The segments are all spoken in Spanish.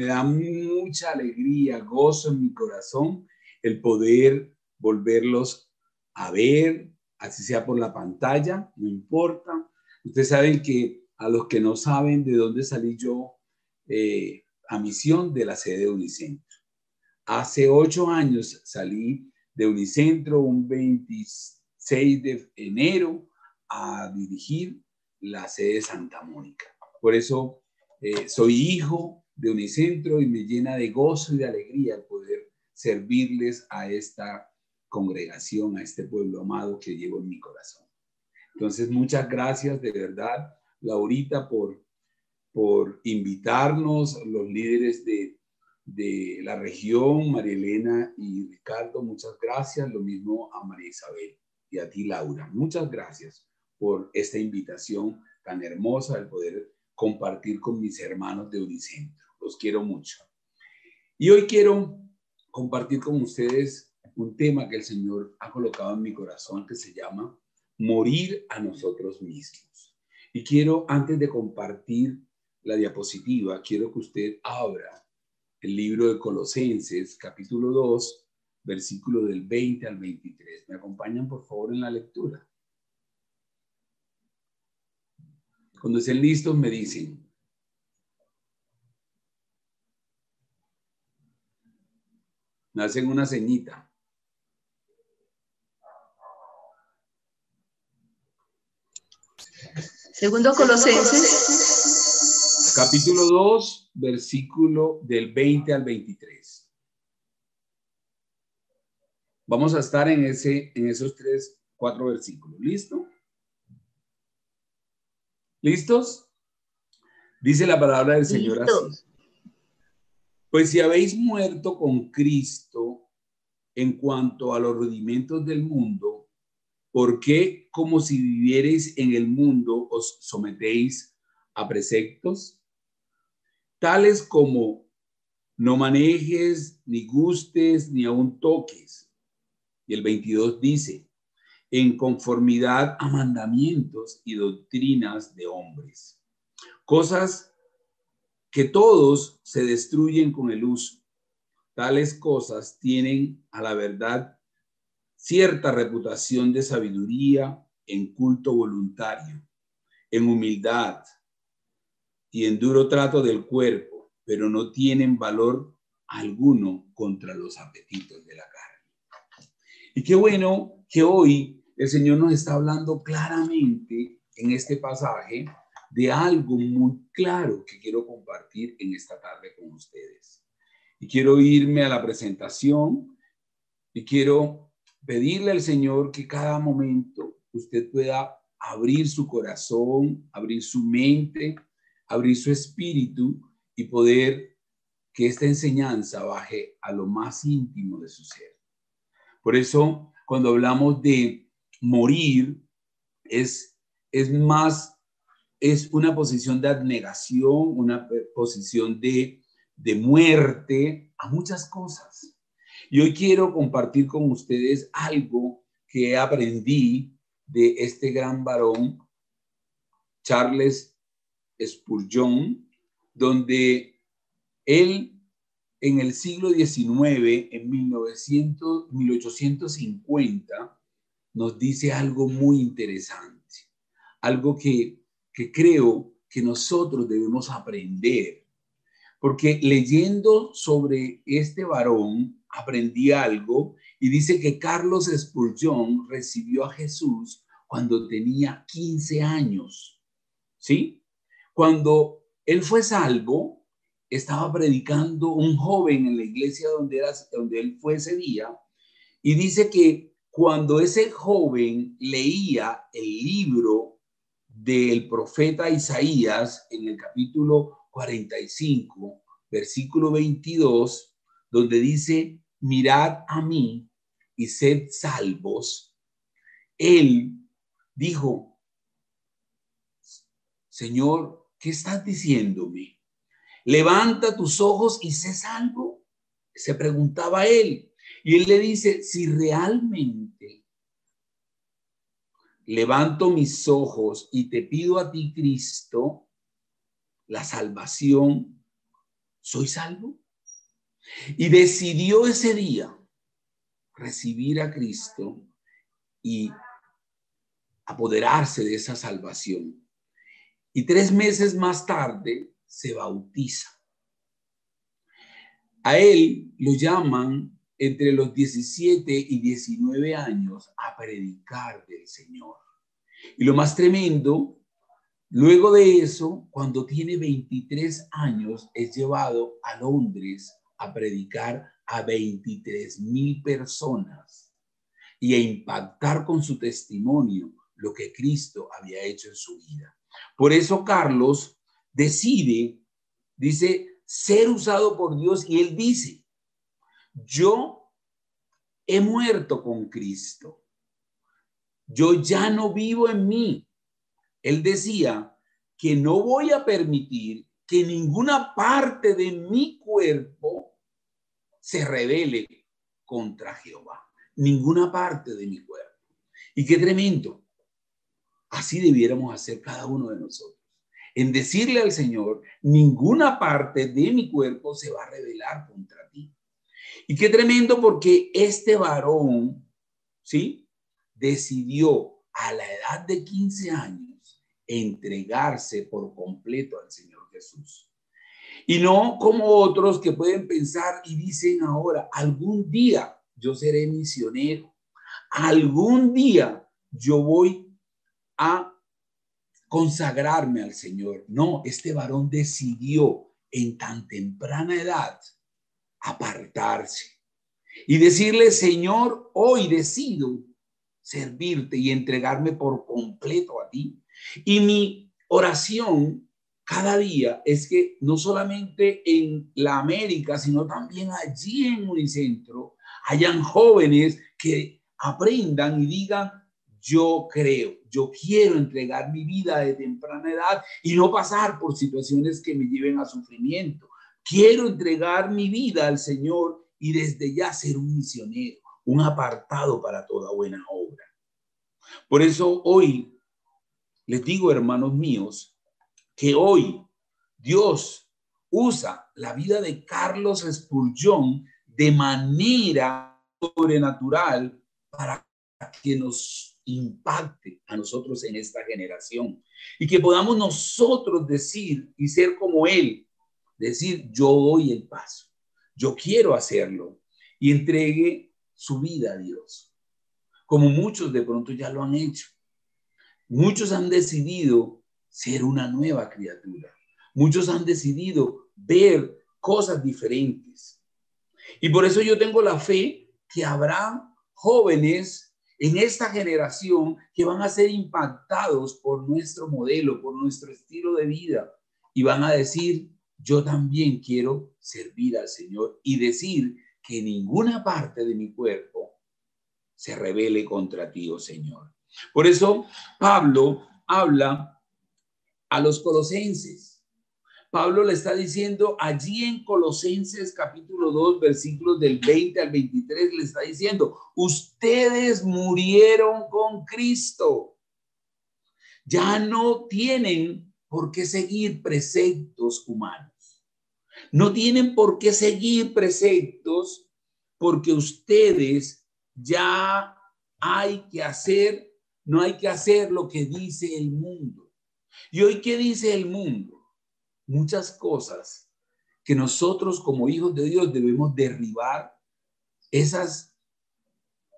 Me da mucha alegría, gozo en mi corazón el poder volverlos a ver, así sea por la pantalla, no importa. Ustedes saben que a los que no saben de dónde salí yo eh, a misión de la sede de Unicentro. Hace ocho años salí de Unicentro un 26 de enero a dirigir la sede de Santa Mónica. Por eso eh, soy hijo de Unicentro y me llena de gozo y de alegría poder servirles a esta congregación, a este pueblo amado que llevo en mi corazón. Entonces, muchas gracias de verdad, Laurita, por, por invitarnos, los líderes de, de la región, María Elena y Ricardo, muchas gracias. Lo mismo a María Isabel y a ti, Laura. Muchas gracias por esta invitación tan hermosa, el poder compartir con mis hermanos de Unicentro. Los quiero mucho. Y hoy quiero compartir con ustedes un tema que el Señor ha colocado en mi corazón que se llama morir a nosotros mismos. Y quiero, antes de compartir la diapositiva, quiero que usted abra el libro de Colosenses, capítulo 2, versículo del 20 al 23. ¿Me acompañan, por favor, en la lectura? Cuando estén listos, me dicen. Me hacen una ceñita. Segundo Colosenses. Capítulo 2, versículo del 20 al 23. Vamos a estar en, ese, en esos tres, cuatro versículos. ¿Listo? ¿Listos? Dice la palabra del Señor así. Pues si habéis muerto con Cristo en cuanto a los rudimentos del mundo, ¿por qué como si vivierais en el mundo os sometéis a preceptos? Tales como no manejes, ni gustes, ni aun toques. Y el 22 dice, en conformidad a mandamientos y doctrinas de hombres. Cosas que todos se destruyen con el uso. Tales cosas tienen a la verdad cierta reputación de sabiduría en culto voluntario, en humildad y en duro trato del cuerpo, pero no tienen valor alguno contra los apetitos de la carne. Y qué bueno que hoy el Señor nos está hablando claramente en este pasaje de algo muy claro que quiero compartir en esta tarde con ustedes. Y quiero irme a la presentación y quiero pedirle al Señor que cada momento usted pueda abrir su corazón, abrir su mente, abrir su espíritu y poder que esta enseñanza baje a lo más íntimo de su ser. Por eso, cuando hablamos de morir es, es más, es una posición de abnegación, una posición de, de muerte a muchas cosas. Y hoy quiero compartir con ustedes algo que aprendí de este gran varón, Charles Spurgeon, donde él en el siglo XIX, en 1900, 1850, nos dice algo muy interesante, algo que, que creo que nosotros debemos aprender, porque leyendo sobre este varón aprendí algo y dice que Carlos Spurgeon recibió a Jesús cuando tenía 15 años, ¿sí? Cuando él fue salvo, estaba predicando un joven en la iglesia donde, era, donde él fue ese día y dice que cuando ese joven leía el libro del profeta Isaías en el capítulo 45, versículo 22, donde dice, mirad a mí y sed salvos, él dijo, Señor, ¿qué estás diciéndome? Levanta tus ojos y sé salvo. Se preguntaba él. Y él le dice, si realmente levanto mis ojos y te pido a ti, Cristo, la salvación, ¿soy salvo? Y decidió ese día recibir a Cristo y apoderarse de esa salvación. Y tres meses más tarde se bautiza. A él lo llaman entre los 17 y 19 años a predicar del Señor. Y lo más tremendo, luego de eso, cuando tiene 23 años, es llevado a Londres a predicar a 23 mil personas y a impactar con su testimonio lo que Cristo había hecho en su vida. Por eso Carlos decide, dice, ser usado por Dios y él dice, yo he muerto con Cristo. Yo ya no vivo en mí. Él decía que no voy a permitir que ninguna parte de mi cuerpo se revele contra Jehová. Ninguna parte de mi cuerpo. Y qué tremendo. Así debiéramos hacer cada uno de nosotros. En decirle al Señor, ninguna parte de mi cuerpo se va a revelar contra ti. Y qué tremendo porque este varón, ¿sí? Decidió a la edad de 15 años entregarse por completo al Señor Jesús. Y no como otros que pueden pensar y dicen ahora, algún día yo seré misionero, algún día yo voy a consagrarme al Señor. No, este varón decidió en tan temprana edad apartarse y decirle, Señor, hoy decido servirte y entregarme por completo a ti. Y mi oración cada día es que no solamente en la América, sino también allí en Unicentro, hayan jóvenes que aprendan y digan, yo creo, yo quiero entregar mi vida de temprana edad y no pasar por situaciones que me lleven a sufrimiento. Quiero entregar mi vida al Señor y desde ya ser un misionero, un apartado para toda buena obra. Por eso hoy les digo, hermanos míos, que hoy Dios usa la vida de Carlos Spurgeon de manera sobrenatural para que nos impacte a nosotros en esta generación y que podamos nosotros decir y ser como él decir, yo doy el paso, yo quiero hacerlo y entregue su vida a Dios, como muchos de pronto ya lo han hecho. Muchos han decidido ser una nueva criatura. Muchos han decidido ver cosas diferentes. Y por eso yo tengo la fe que habrá jóvenes en esta generación que van a ser impactados por nuestro modelo, por nuestro estilo de vida y van a decir, yo también quiero servir al Señor y decir que ninguna parte de mi cuerpo se revele contra ti, oh Señor. Por eso Pablo habla a los colosenses. Pablo le está diciendo allí en Colosenses capítulo 2, versículos del 20 al 23, le está diciendo, ustedes murieron con Cristo. Ya no tienen por qué seguir preceptos humanos. No tienen por qué seguir preceptos porque ustedes ya hay que hacer, no hay que hacer lo que dice el mundo. ¿Y hoy qué dice el mundo? Muchas cosas que nosotros como hijos de Dios debemos derribar esas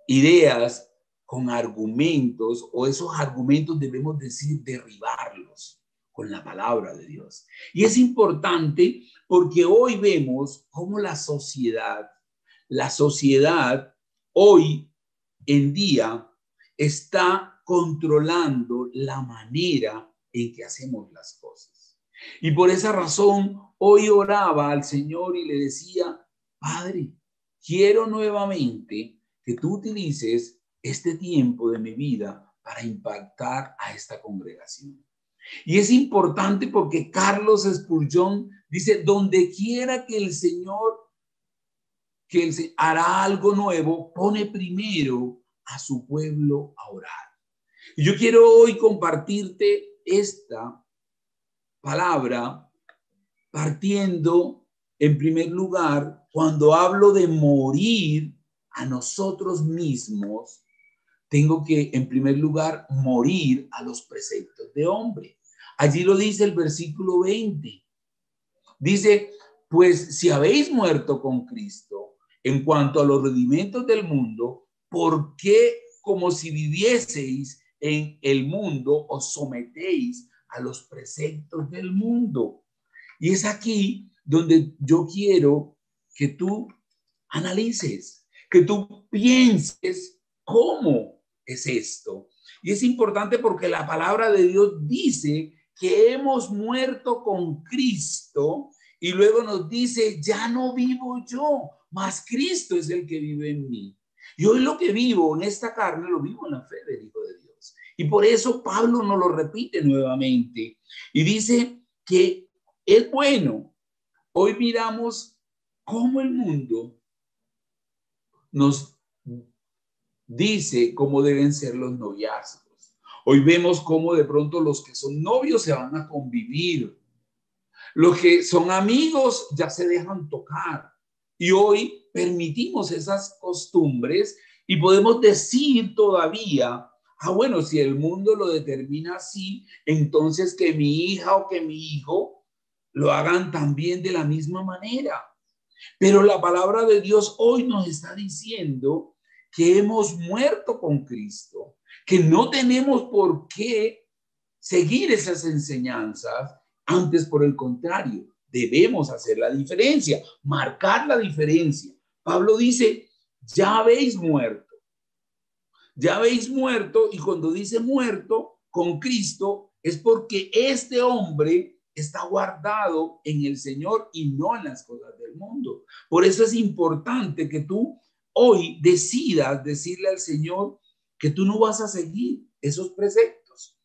ideas con argumentos o esos argumentos debemos decir derribarlos con la palabra de Dios. Y es importante porque hoy vemos cómo la sociedad, la sociedad hoy en día está controlando la manera en que hacemos las cosas. Y por esa razón, hoy oraba al Señor y le decía, Padre, quiero nuevamente que tú utilices este tiempo de mi vida para impactar a esta congregación. Y es importante porque Carlos Spurgeon dice, donde quiera que el Señor que él hará algo nuevo, pone primero a su pueblo a orar. Y yo quiero hoy compartirte esta palabra partiendo en primer lugar, cuando hablo de morir a nosotros mismos, tengo que, en primer lugar, morir a los preceptos de hombre. Allí lo dice el versículo 20. Dice, pues si habéis muerto con Cristo en cuanto a los rudimentos del mundo, ¿por qué como si vivieseis en el mundo os sometéis a los preceptos del mundo? Y es aquí donde yo quiero que tú analices, que tú pienses cómo es esto. Y es importante porque la palabra de Dios dice que hemos muerto con Cristo y luego nos dice, ya no vivo yo, mas Cristo es el que vive en mí. Y hoy lo que vivo en esta carne lo vivo en la fe del Hijo de Dios. Y por eso Pablo nos lo repite nuevamente y dice que es bueno. Hoy miramos cómo el mundo nos dice cómo deben ser los noviazgos. Hoy vemos cómo de pronto los que son novios se van a convivir. Los que son amigos ya se dejan tocar. Y hoy permitimos esas costumbres y podemos decir todavía, ah, bueno, si el mundo lo determina así, entonces que mi hija o que mi hijo lo hagan también de la misma manera. Pero la palabra de Dios hoy nos está diciendo que hemos muerto con Cristo, que no tenemos por qué seguir esas enseñanzas, antes por el contrario, debemos hacer la diferencia, marcar la diferencia. Pablo dice, ya habéis muerto, ya habéis muerto y cuando dice muerto con Cristo es porque este hombre está guardado en el Señor y no en las cosas del mundo. Por eso es importante que tú hoy decidas decirle al Señor que tú no vas a seguir esos preceptos.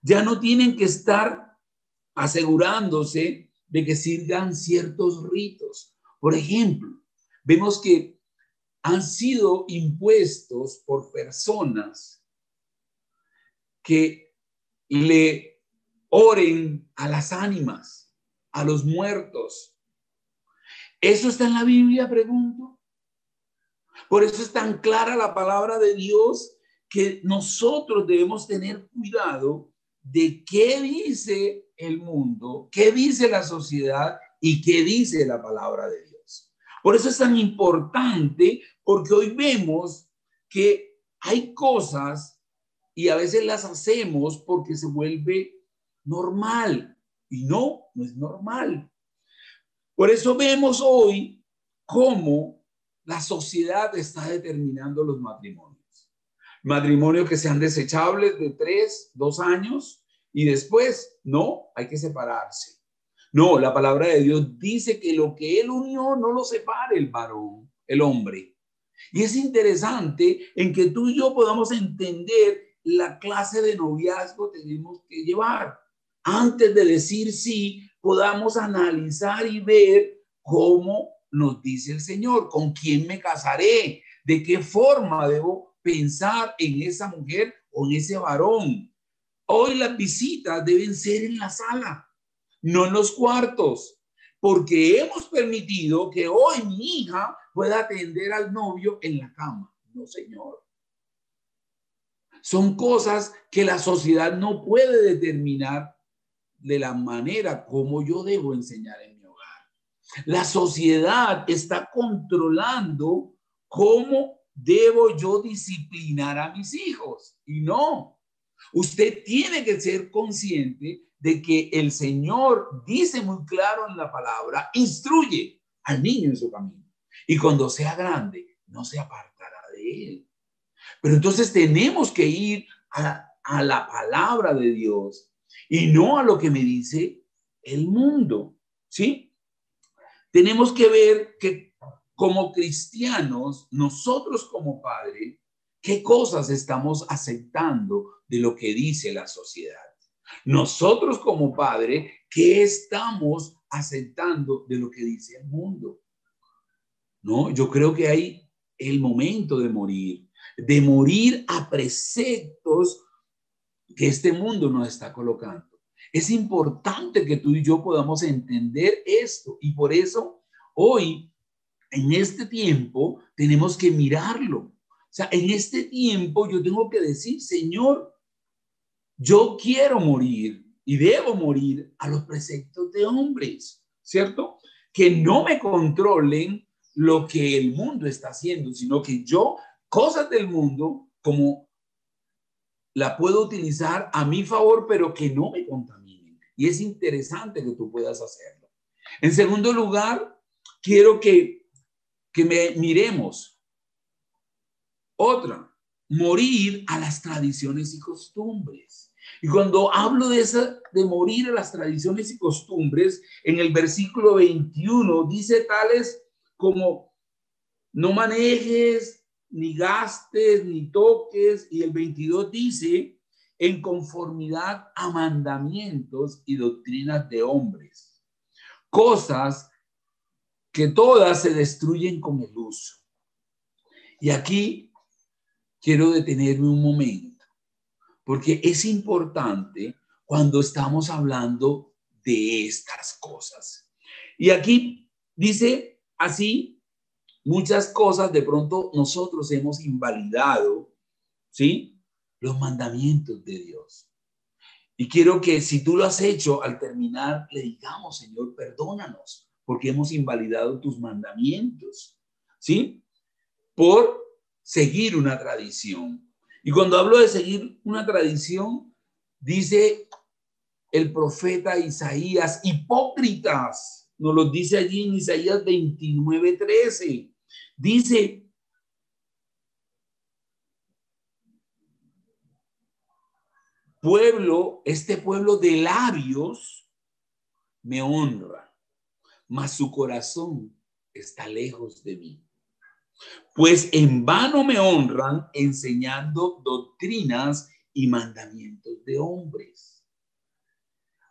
Ya no tienen que estar asegurándose de que sirvan ciertos ritos. Por ejemplo, vemos que han sido impuestos por personas que le oren a las ánimas, a los muertos. ¿Eso está en la Biblia, pregunto? Por eso es tan clara la palabra de Dios que nosotros debemos tener cuidado de qué dice el mundo, qué dice la sociedad y qué dice la palabra de Dios. Por eso es tan importante, porque hoy vemos que hay cosas y a veces las hacemos porque se vuelve normal y no, no es normal. Por eso vemos hoy cómo la sociedad está determinando los matrimonios matrimonios que sean desechables de tres, dos años y después, no, hay que separarse. No, la palabra de Dios dice que lo que él unió no lo separe el varón, el hombre. Y es interesante en que tú y yo podamos entender la clase de noviazgo que tenemos que llevar. Antes de decir sí, podamos analizar y ver cómo nos dice el Señor, con quién me casaré, de qué forma debo pensar en esa mujer o en ese varón. Hoy las visitas deben ser en la sala, no en los cuartos, porque hemos permitido que hoy mi hija pueda atender al novio en la cama. No, señor. Son cosas que la sociedad no puede determinar de la manera como yo debo enseñar en. La sociedad está controlando cómo debo yo disciplinar a mis hijos. Y no, usted tiene que ser consciente de que el Señor dice muy claro en la palabra, instruye al niño en su camino. Y cuando sea grande, no se apartará de él. Pero entonces tenemos que ir a, a la palabra de Dios y no a lo que me dice el mundo. ¿Sí? Tenemos que ver que como cristianos, nosotros como padre, ¿qué cosas estamos aceptando de lo que dice la sociedad? Nosotros como padre, ¿qué estamos aceptando de lo que dice el mundo? No, yo creo que hay el momento de morir, de morir a preceptos que este mundo nos está colocando. Es importante que tú y yo podamos entender esto y por eso hoy, en este tiempo, tenemos que mirarlo. O sea, en este tiempo yo tengo que decir, Señor, yo quiero morir y debo morir a los preceptos de hombres, ¿cierto? Que no me controlen lo que el mundo está haciendo, sino que yo, cosas del mundo, como la puedo utilizar a mi favor, pero que no me contaminen. Y es interesante que tú puedas hacerlo. En segundo lugar, quiero que, que me miremos. Otra, morir a las tradiciones y costumbres. Y cuando hablo de, esa, de morir a las tradiciones y costumbres, en el versículo 21 dice tales como no manejes, ni gastes, ni toques. Y el 22 dice, en conformidad a mandamientos y doctrinas de hombres. Cosas que todas se destruyen con el uso. Y aquí quiero detenerme un momento, porque es importante cuando estamos hablando de estas cosas. Y aquí dice así, muchas cosas de pronto nosotros hemos invalidado, ¿sí? Los mandamientos de Dios. Y quiero que si tú lo has hecho, al terminar, le digamos, Señor, perdónanos, porque hemos invalidado tus mandamientos, ¿sí? Por seguir una tradición. Y cuando hablo de seguir una tradición, dice el profeta Isaías, hipócritas, nos lo dice allí en Isaías 29, 13. Dice, pueblo, este pueblo de labios me honra, mas su corazón está lejos de mí. Pues en vano me honran enseñando doctrinas y mandamientos de hombres.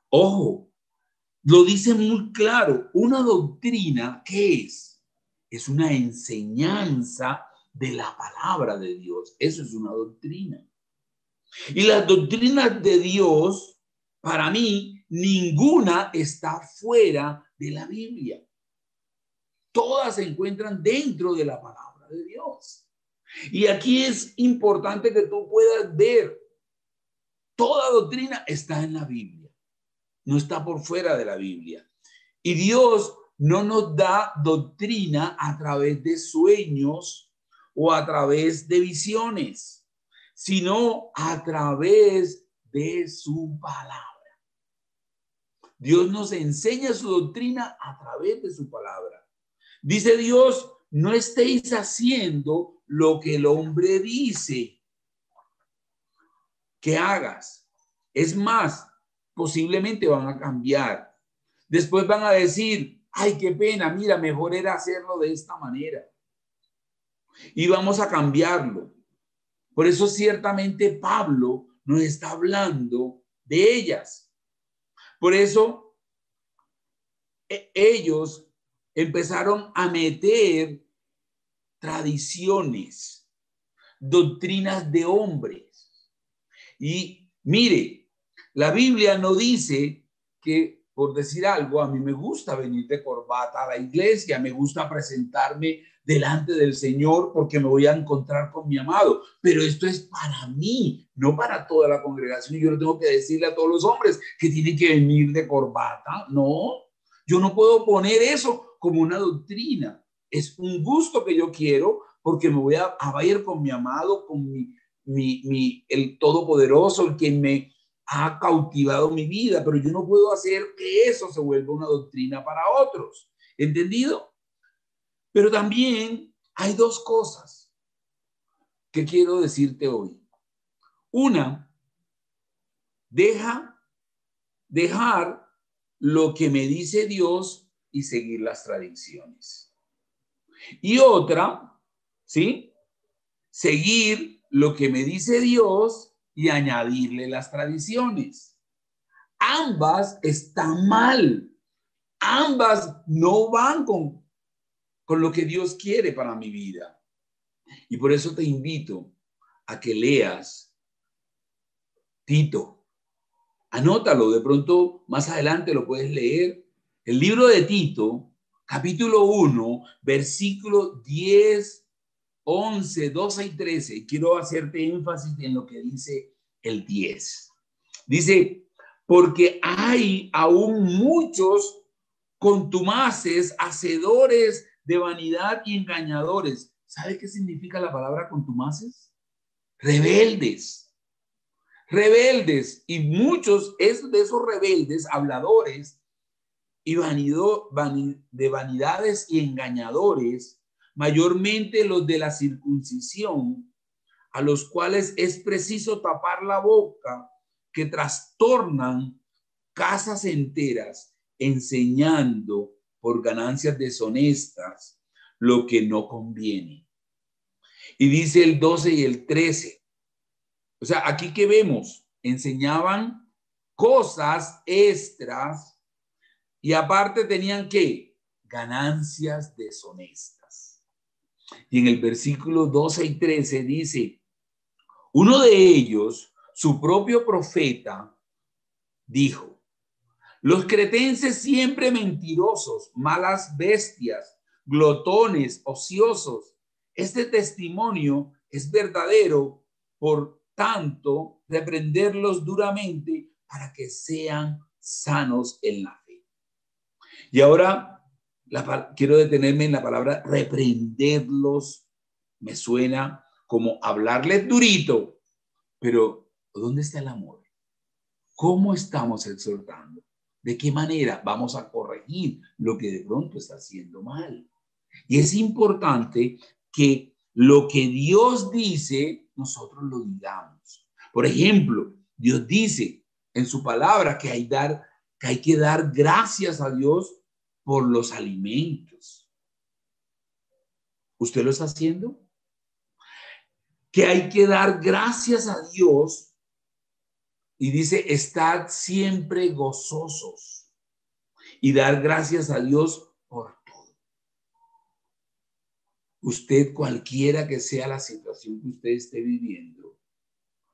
Ojo, lo dice muy claro, una doctrina, ¿qué es? Es una enseñanza de la palabra de Dios. Eso es una doctrina. Y las doctrinas de Dios, para mí, ninguna está fuera de la Biblia todas se encuentran dentro de la palabra de Dios. Y aquí es importante que tú puedas ver, toda doctrina está en la Biblia, no está por fuera de la Biblia. Y Dios no nos da doctrina a través de sueños o a través de visiones, sino a través de su palabra. Dios nos enseña su doctrina a través de su palabra. Dice Dios, no estéis haciendo lo que el hombre dice que hagas. Es más, posiblemente van a cambiar. Después van a decir, ay, qué pena, mira, mejor era hacerlo de esta manera. Y vamos a cambiarlo. Por eso ciertamente Pablo nos está hablando de ellas. Por eso e, ellos empezaron a meter tradiciones, doctrinas de hombres. Y mire, la Biblia no dice que, por decir algo, a mí me gusta venir de corbata a la iglesia, me gusta presentarme delante del Señor porque me voy a encontrar con mi amado. Pero esto es para mí, no para toda la congregación. Y yo no tengo que decirle a todos los hombres que tienen que venir de corbata. No, yo no puedo poner eso como una doctrina. Es un gusto que yo quiero porque me voy a, a ir con mi amado, con mi, mi, mi, el Todopoderoso, el quien me ha cautivado mi vida, pero yo no puedo hacer que eso se vuelva una doctrina para otros. ¿Entendido? Pero también hay dos cosas que quiero decirte hoy. Una, deja, dejar lo que me dice Dios y seguir las tradiciones. Y otra, ¿sí? Seguir lo que me dice Dios y añadirle las tradiciones. Ambas están mal. Ambas no van con, con lo que Dios quiere para mi vida. Y por eso te invito a que leas Tito, Anótalo, de pronto más adelante lo puedes leer. El libro de Tito, capítulo 1, versículo 10, 11, 12 y 13. Quiero hacerte énfasis en lo que dice el 10. Dice, porque hay aún muchos contumaces, hacedores de vanidad y engañadores. ¿Sabe qué significa la palabra contumaces? Rebeldes. Rebeldes. Y muchos de esos rebeldes, habladores y vanido, de vanidades y engañadores, mayormente los de la circuncisión, a los cuales es preciso tapar la boca, que trastornan casas enteras enseñando por ganancias deshonestas lo que no conviene. Y dice el 12 y el 13. O sea, aquí que vemos, enseñaban cosas extras y aparte tenían que ganancias deshonestas. Y en el versículo 12 y 13 dice, uno de ellos, su propio profeta, dijo, los cretenses siempre mentirosos, malas bestias, glotones, ociosos. Este testimonio es verdadero, por tanto, reprenderlos duramente para que sean sanos en la fe. Y ahora quiero detenerme en la palabra reprenderlos. Me suena como hablarles durito, pero ¿dónde está el amor? ¿Cómo estamos exhortando? ¿De qué manera vamos a corregir lo que de pronto está haciendo mal? Y es importante que lo que Dios dice, nosotros lo digamos. Por ejemplo, Dios dice en su palabra que hay, dar, que hay que dar gracias a Dios por los alimentos. ¿Usted lo está haciendo? Que hay que dar gracias a Dios y dice, estad siempre gozosos y dar gracias a Dios por todo. Usted, cualquiera que sea la situación que usted esté viviendo,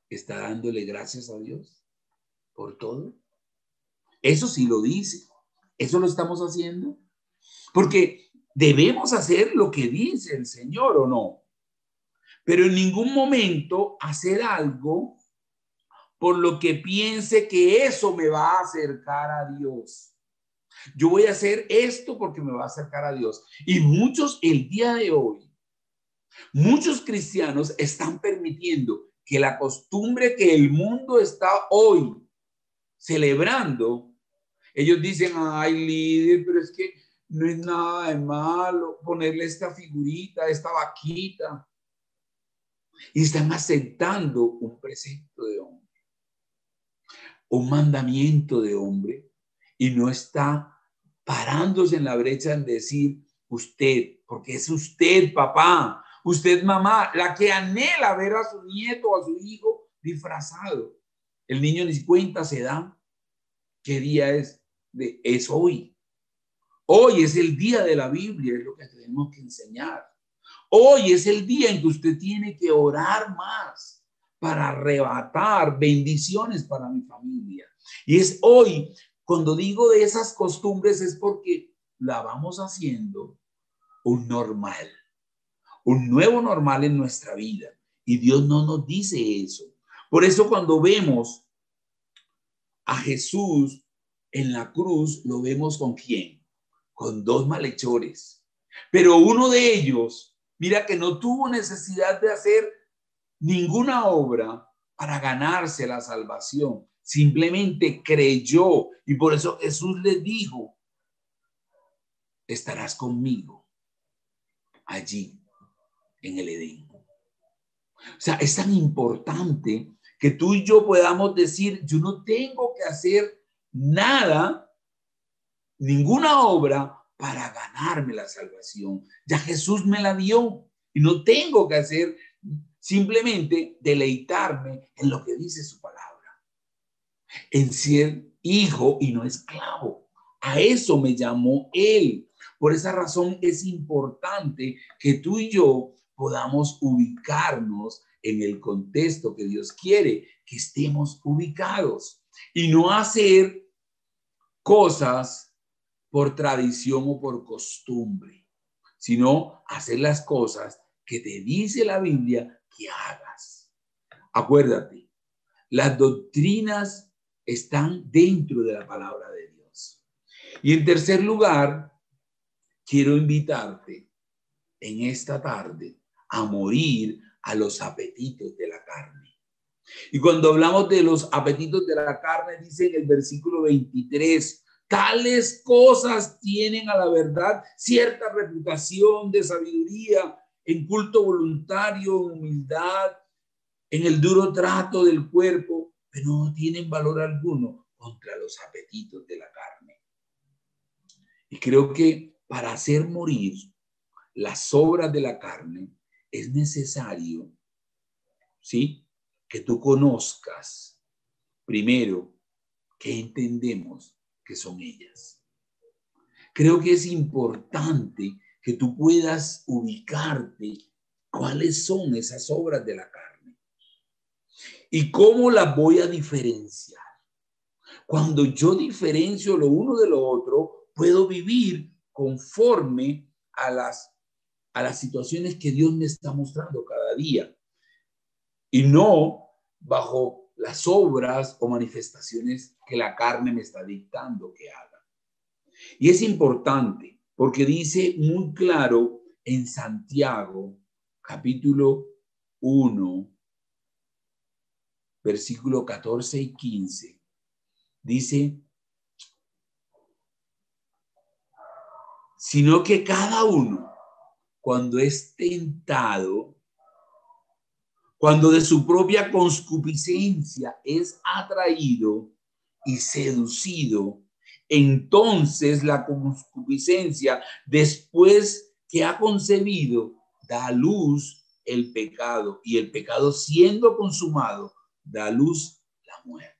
está dándole gracias a Dios por todo. Eso sí lo dice. Eso lo estamos haciendo. Porque debemos hacer lo que dice el Señor o no. Pero en ningún momento hacer algo por lo que piense que eso me va a acercar a Dios. Yo voy a hacer esto porque me va a acercar a Dios. Y muchos el día de hoy, muchos cristianos están permitiendo que la costumbre que el mundo está hoy celebrando, ellos dicen, ay líder, pero es que no es nada de malo ponerle esta figurita, esta vaquita. Y están aceptando un precepto de hombre un mandamiento de hombre y no está parándose en la brecha en decir usted, porque es usted, papá, usted, mamá, la que anhela ver a su nieto o a su hijo disfrazado. El niño ni cuenta se da qué día es, de, es hoy. Hoy es el día de la Biblia, es lo que tenemos que enseñar. Hoy es el día en que usted tiene que orar más para arrebatar bendiciones para mi familia. Y es hoy, cuando digo de esas costumbres, es porque la vamos haciendo un normal, un nuevo normal en nuestra vida. Y Dios no nos dice eso. Por eso cuando vemos a Jesús en la cruz, lo vemos con quién? Con dos malhechores. Pero uno de ellos, mira que no tuvo necesidad de hacer ninguna obra para ganarse la salvación. Simplemente creyó y por eso Jesús le dijo, estarás conmigo allí en el Edén. O sea, es tan importante que tú y yo podamos decir, yo no tengo que hacer nada, ninguna obra para ganarme la salvación. Ya Jesús me la dio y no tengo que hacer simplemente deleitarme en lo que dice su palabra, en ser hijo y no esclavo. A eso me llamó él. Por esa razón es importante que tú y yo podamos ubicarnos en el contexto que Dios quiere que estemos ubicados. Y no hacer cosas por tradición o por costumbre, sino hacer las cosas que te dice la Biblia que hagas. Acuérdate, las doctrinas están dentro de la palabra de Dios. Y en tercer lugar, quiero invitarte en esta tarde a morir a los apetitos de la carne. Y cuando hablamos de los apetitos de la carne, dice en el versículo 23, tales cosas tienen a la verdad cierta reputación de sabiduría, en culto voluntario, en humildad, en el duro trato del cuerpo, pero no tienen valor alguno contra los apetitos de la carne. Y creo que para hacer morir las obras de la carne es necesario, ¿sí? Que tú conozcas primero que entendemos que son ellas. Creo que es importante que tú puedas ubicarte cuáles son esas obras de la carne y cómo las voy a diferenciar. Cuando yo diferencio lo uno de lo otro, puedo vivir conforme a las, a las situaciones que Dios me está mostrando cada día y no bajo las obras o manifestaciones que la carne me está dictando que haga. Y es importante porque dice muy claro en Santiago, capítulo 1, versículo 14 y 15, dice, sino que cada uno, cuando es tentado, cuando de su propia concupiscencia es atraído y seducido, entonces la concupiscencia, después que ha concebido, da luz el pecado y el pecado siendo consumado, da luz la muerte.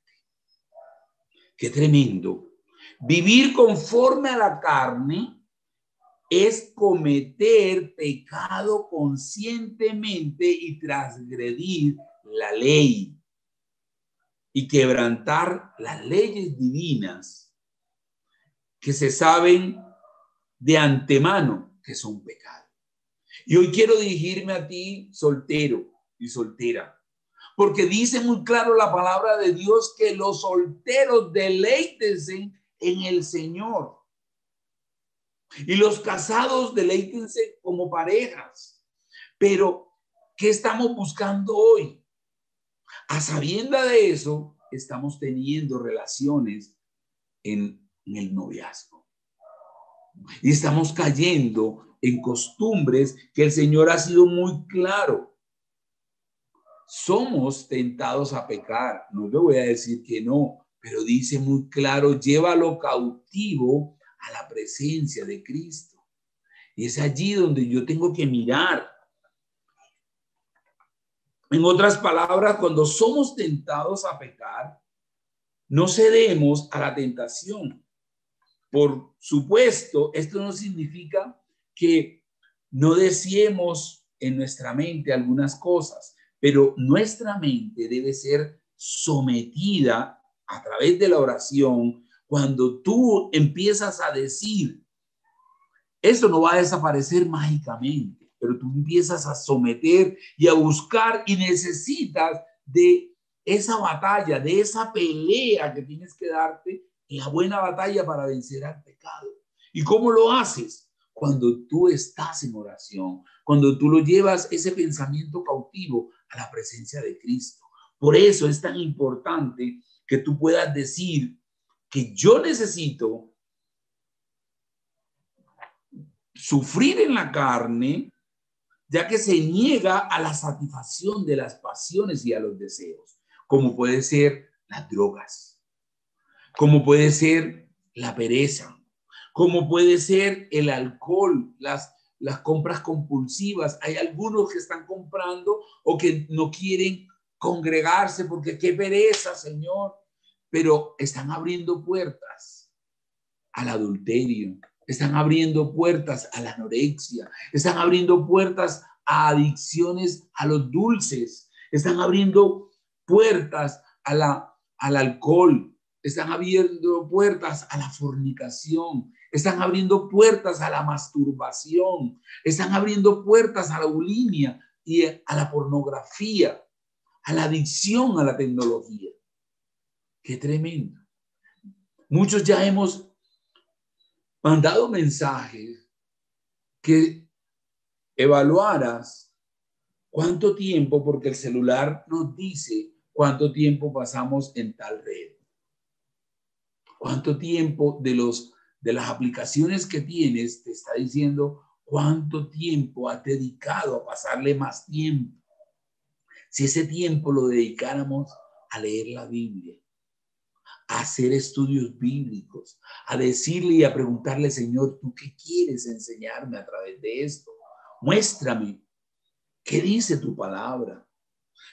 Qué tremendo. Vivir conforme a la carne es cometer pecado conscientemente y transgredir la ley y quebrantar las leyes divinas que se saben de antemano que son pecado. Y hoy quiero dirigirme a ti, soltero y soltera, porque dice muy claro la palabra de Dios que los solteros deleítense en el Señor y los casados deleítense como parejas. Pero, ¿qué estamos buscando hoy? A sabienda de eso, estamos teniendo relaciones en, en el noviazgo. Y estamos cayendo en costumbres que el Señor ha sido muy claro. Somos tentados a pecar. No le voy a decir que no, pero dice muy claro, llévalo cautivo a la presencia de Cristo. Y es allí donde yo tengo que mirar. En otras palabras, cuando somos tentados a pecar, no cedemos a la tentación. Por supuesto, esto no significa que no deseemos en nuestra mente algunas cosas, pero nuestra mente debe ser sometida a través de la oración cuando tú empiezas a decir, esto no va a desaparecer mágicamente, pero tú empiezas a someter y a buscar y necesitas de esa batalla, de esa pelea que tienes que darte, la buena batalla para vencer al pecado. ¿Y cómo lo haces? Cuando tú estás en oración, cuando tú lo llevas ese pensamiento cautivo a la presencia de Cristo. Por eso es tan importante que tú puedas decir, que yo necesito sufrir en la carne, ya que se niega a la satisfacción de las pasiones y a los deseos, como puede ser las drogas, como puede ser la pereza, como puede ser el alcohol, las, las compras compulsivas. Hay algunos que están comprando o que no quieren congregarse porque qué pereza, Señor pero están abriendo puertas al adulterio, están abriendo puertas a la anorexia, están abriendo puertas a adicciones a los dulces, están abriendo puertas a la, al alcohol, están abriendo puertas a la fornicación, están abriendo puertas a la masturbación, están abriendo puertas a la bulimia y a la pornografía, a la adicción a la tecnología. Qué tremendo. Muchos ya hemos mandado mensajes que evaluaras cuánto tiempo, porque el celular nos dice cuánto tiempo pasamos en tal red. Cuánto tiempo de los de las aplicaciones que tienes te está diciendo cuánto tiempo has dedicado a pasarle más tiempo. Si ese tiempo lo dedicáramos a leer la Biblia, hacer estudios bíblicos, a decirle y a preguntarle, Señor, ¿tú qué quieres enseñarme a través de esto? Muéstrame, ¿qué dice tu palabra?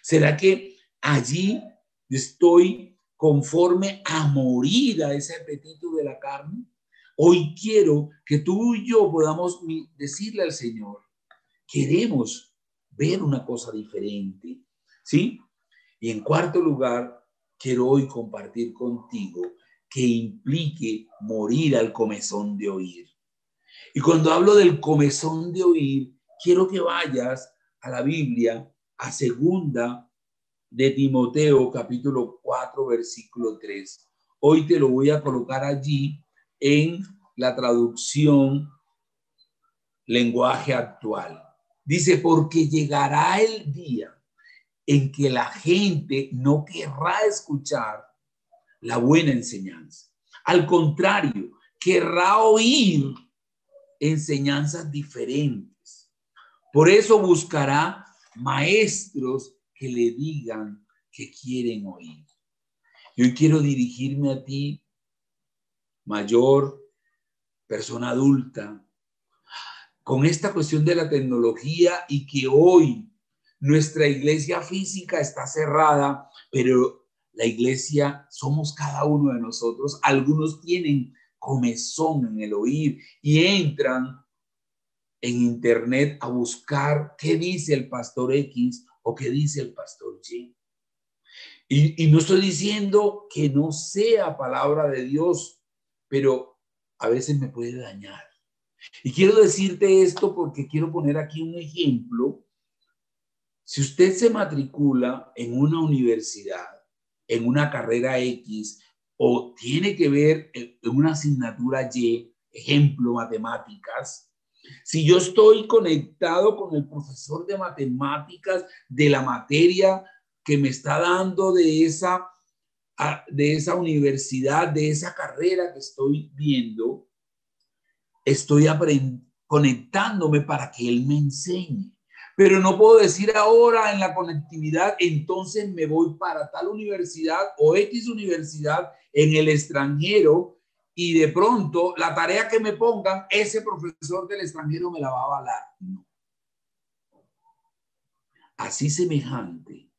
¿Será que allí estoy conforme a morir a ese apetito de la carne? Hoy quiero que tú y yo podamos decirle al Señor, queremos ver una cosa diferente, ¿sí? Y en cuarto lugar, quiero hoy compartir contigo que implique morir al comezón de oír. Y cuando hablo del comezón de oír, quiero que vayas a la Biblia, a segunda de Timoteo, capítulo 4, versículo 3. Hoy te lo voy a colocar allí en la traducción lenguaje actual. Dice, porque llegará el día en que la gente no querrá escuchar la buena enseñanza. Al contrario, querrá oír enseñanzas diferentes. Por eso buscará maestros que le digan que quieren oír. Yo quiero dirigirme a ti mayor, persona adulta, con esta cuestión de la tecnología y que hoy nuestra iglesia física está cerrada, pero la iglesia somos cada uno de nosotros. Algunos tienen comezón en el oír y entran en internet a buscar qué dice el pastor X o qué dice el pastor Y. Y, y no estoy diciendo que no sea palabra de Dios, pero a veces me puede dañar. Y quiero decirte esto porque quiero poner aquí un ejemplo. Si usted se matricula en una universidad, en una carrera X, o tiene que ver en una asignatura Y, ejemplo, matemáticas, si yo estoy conectado con el profesor de matemáticas de la materia que me está dando de esa de esa universidad, de esa carrera que estoy viendo, estoy conectándome para que Él me enseñe. Pero no puedo decir ahora en la conectividad, entonces me voy para tal universidad o X universidad en el extranjero y de pronto la tarea que me pongan, ese profesor del extranjero me la va a avalar. Así semejante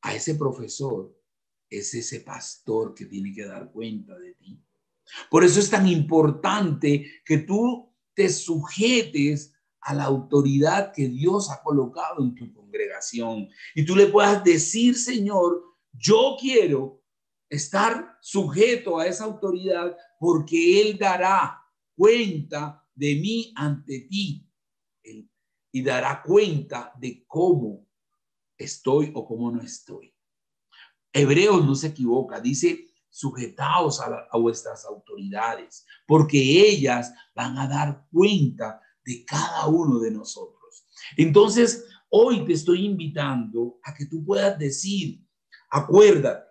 a ese profesor es ese pastor que tiene que dar cuenta de ti. Por eso es tan importante que tú te sujetes a la autoridad que Dios ha colocado en tu congregación y tú le puedas decir, Señor, yo quiero estar sujeto a esa autoridad porque Él dará cuenta de mí ante ti y dará cuenta de cómo estoy o cómo no estoy. Hebreos no se equivoca, dice, sujetaos a, vuestras autoridades, porque ellas van a dar cuenta de cada uno de nosotros. Entonces, hoy te estoy invitando a que tú puedas decir, acuérdate,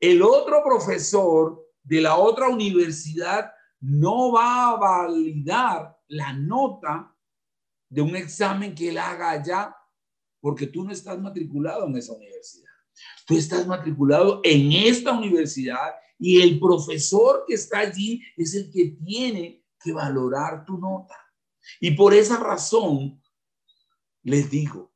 el otro profesor de la otra universidad no va a validar la nota de un examen que él haga allá porque tú no estás matriculado en esa universidad. Tú estás matriculado en esta universidad y el profesor que está allí es el que tiene que valorar tu nota. Y por esa razón, les digo,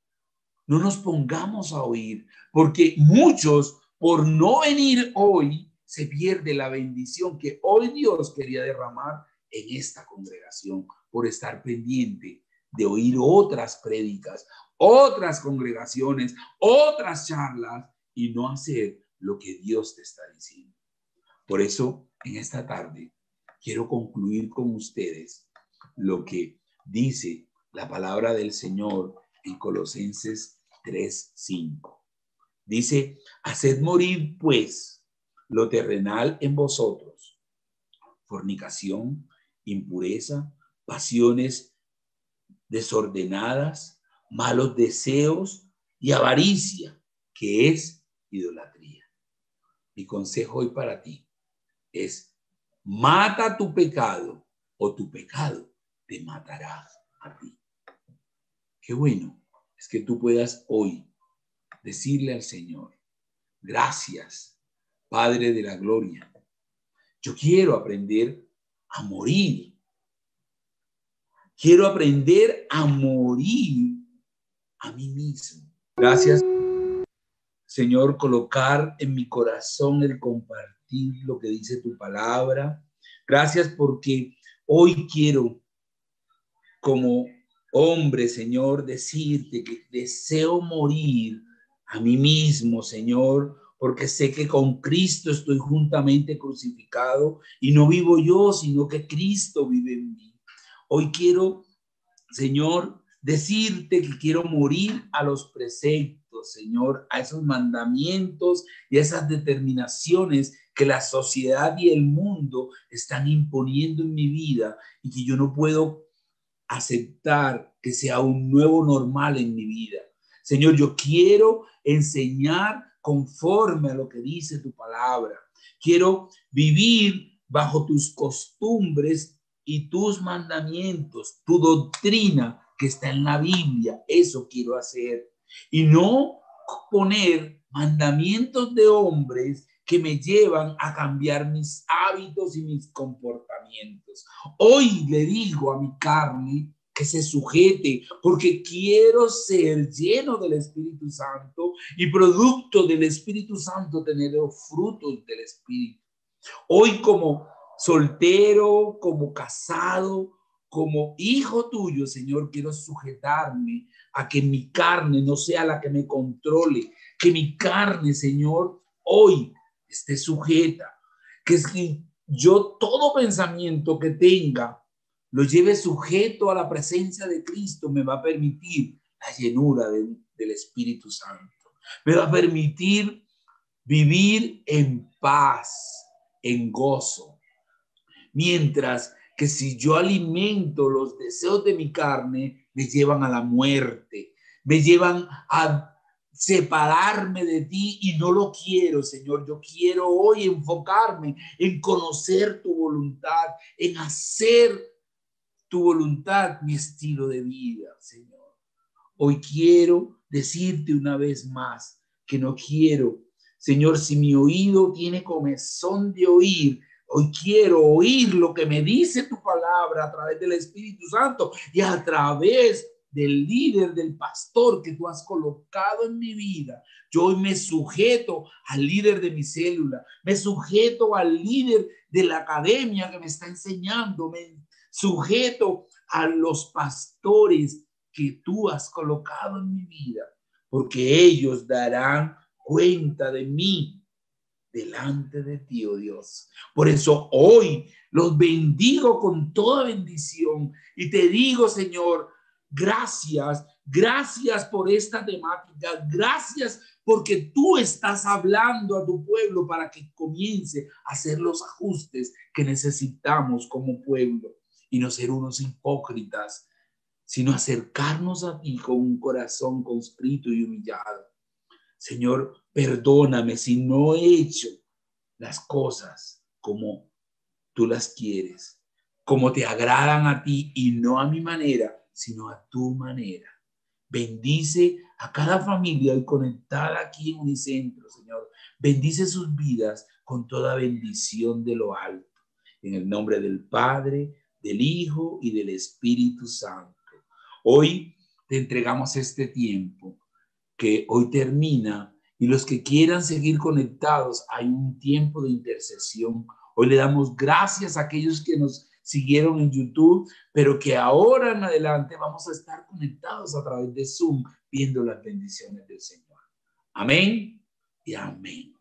no nos pongamos a oír, porque muchos, por no venir hoy, se pierde la bendición que hoy Dios quería derramar en esta congregación, por estar pendiente de oír otras prédicas, otras congregaciones, otras charlas y no hacer lo que Dios te está diciendo. Por eso, en esta tarde, quiero concluir con ustedes lo que dice la palabra del Señor en Colosenses 3:5. Dice, haced morir pues lo terrenal en vosotros, fornicación, impureza, pasiones desordenadas, malos deseos y avaricia, que es idolatría. Mi consejo hoy para ti es, mata tu pecado o tu pecado te matará a ti. Qué bueno es que tú puedas hoy decirle al Señor, gracias, Padre de la Gloria. Yo quiero aprender a morir. Quiero aprender a morir a mí mismo. Gracias, Señor, colocar en mi corazón el compartir lo que dice tu palabra. Gracias porque hoy quiero, como hombre, Señor, decirte que deseo morir a mí mismo, Señor, porque sé que con Cristo estoy juntamente crucificado y no vivo yo, sino que Cristo vive en mí. Hoy quiero, Señor, decirte que quiero morir a los preceptos, Señor, a esos mandamientos y esas determinaciones que la sociedad y el mundo están imponiendo en mi vida y que yo no puedo aceptar que sea un nuevo normal en mi vida. Señor, yo quiero enseñar conforme a lo que dice tu palabra. Quiero vivir bajo tus costumbres y tus mandamientos, tu doctrina que está en la Biblia. Eso quiero hacer. Y no poner mandamientos de hombres que me llevan a cambiar mis hábitos y mis comportamientos. Hoy le digo a mi carne que se sujete, porque quiero ser lleno del Espíritu Santo y producto del Espíritu Santo tener los frutos del Espíritu. Hoy como soltero, como casado, como hijo tuyo, Señor, quiero sujetarme a que mi carne no sea la que me controle, que mi carne, Señor, hoy esté sujeta, que es que yo todo pensamiento que tenga lo lleve sujeto a la presencia de Cristo, me va a permitir la llenura del Espíritu Santo. Me va a permitir vivir en paz, en gozo. Mientras que si yo alimento los deseos de mi carne, me llevan a la muerte, me llevan a separarme de ti y no lo quiero, Señor. Yo quiero hoy enfocarme en conocer tu voluntad, en hacer tu voluntad, mi estilo de vida, Señor. Hoy quiero decirte una vez más que no quiero, Señor, si mi oído tiene comezón de oír, hoy quiero oír lo que me dice tu palabra a través del Espíritu Santo y a través del líder, del pastor que tú has colocado en mi vida. Yo hoy me sujeto al líder de mi célula, me sujeto al líder de la academia que me está enseñando, me sujeto a los pastores que tú has colocado en mi vida, porque ellos darán cuenta de mí delante de ti, oh Dios. Por eso hoy los bendigo con toda bendición y te digo, Señor, gracias, gracias por esta temática, gracias porque tú estás hablando a tu pueblo para que comience a hacer los ajustes que necesitamos como pueblo y no ser unos hipócritas, sino acercarnos a ti con un corazón conscrito y humillado. Señor, perdóname si no he hecho las cosas como tú las quieres, como te agradan a ti y no a mi manera, sino a tu manera. Bendice a cada familia y conectada aquí en Unicentro, Señor. Bendice sus vidas con toda bendición de lo alto. En el nombre del Padre, del Hijo y del Espíritu Santo. Hoy te entregamos este tiempo que hoy termina y los que quieran seguir conectados, hay un tiempo de intercesión. Hoy le damos gracias a aquellos que nos siguieron en YouTube, pero que ahora en adelante vamos a estar conectados a través de Zoom viendo las bendiciones del Señor. Amén y amén.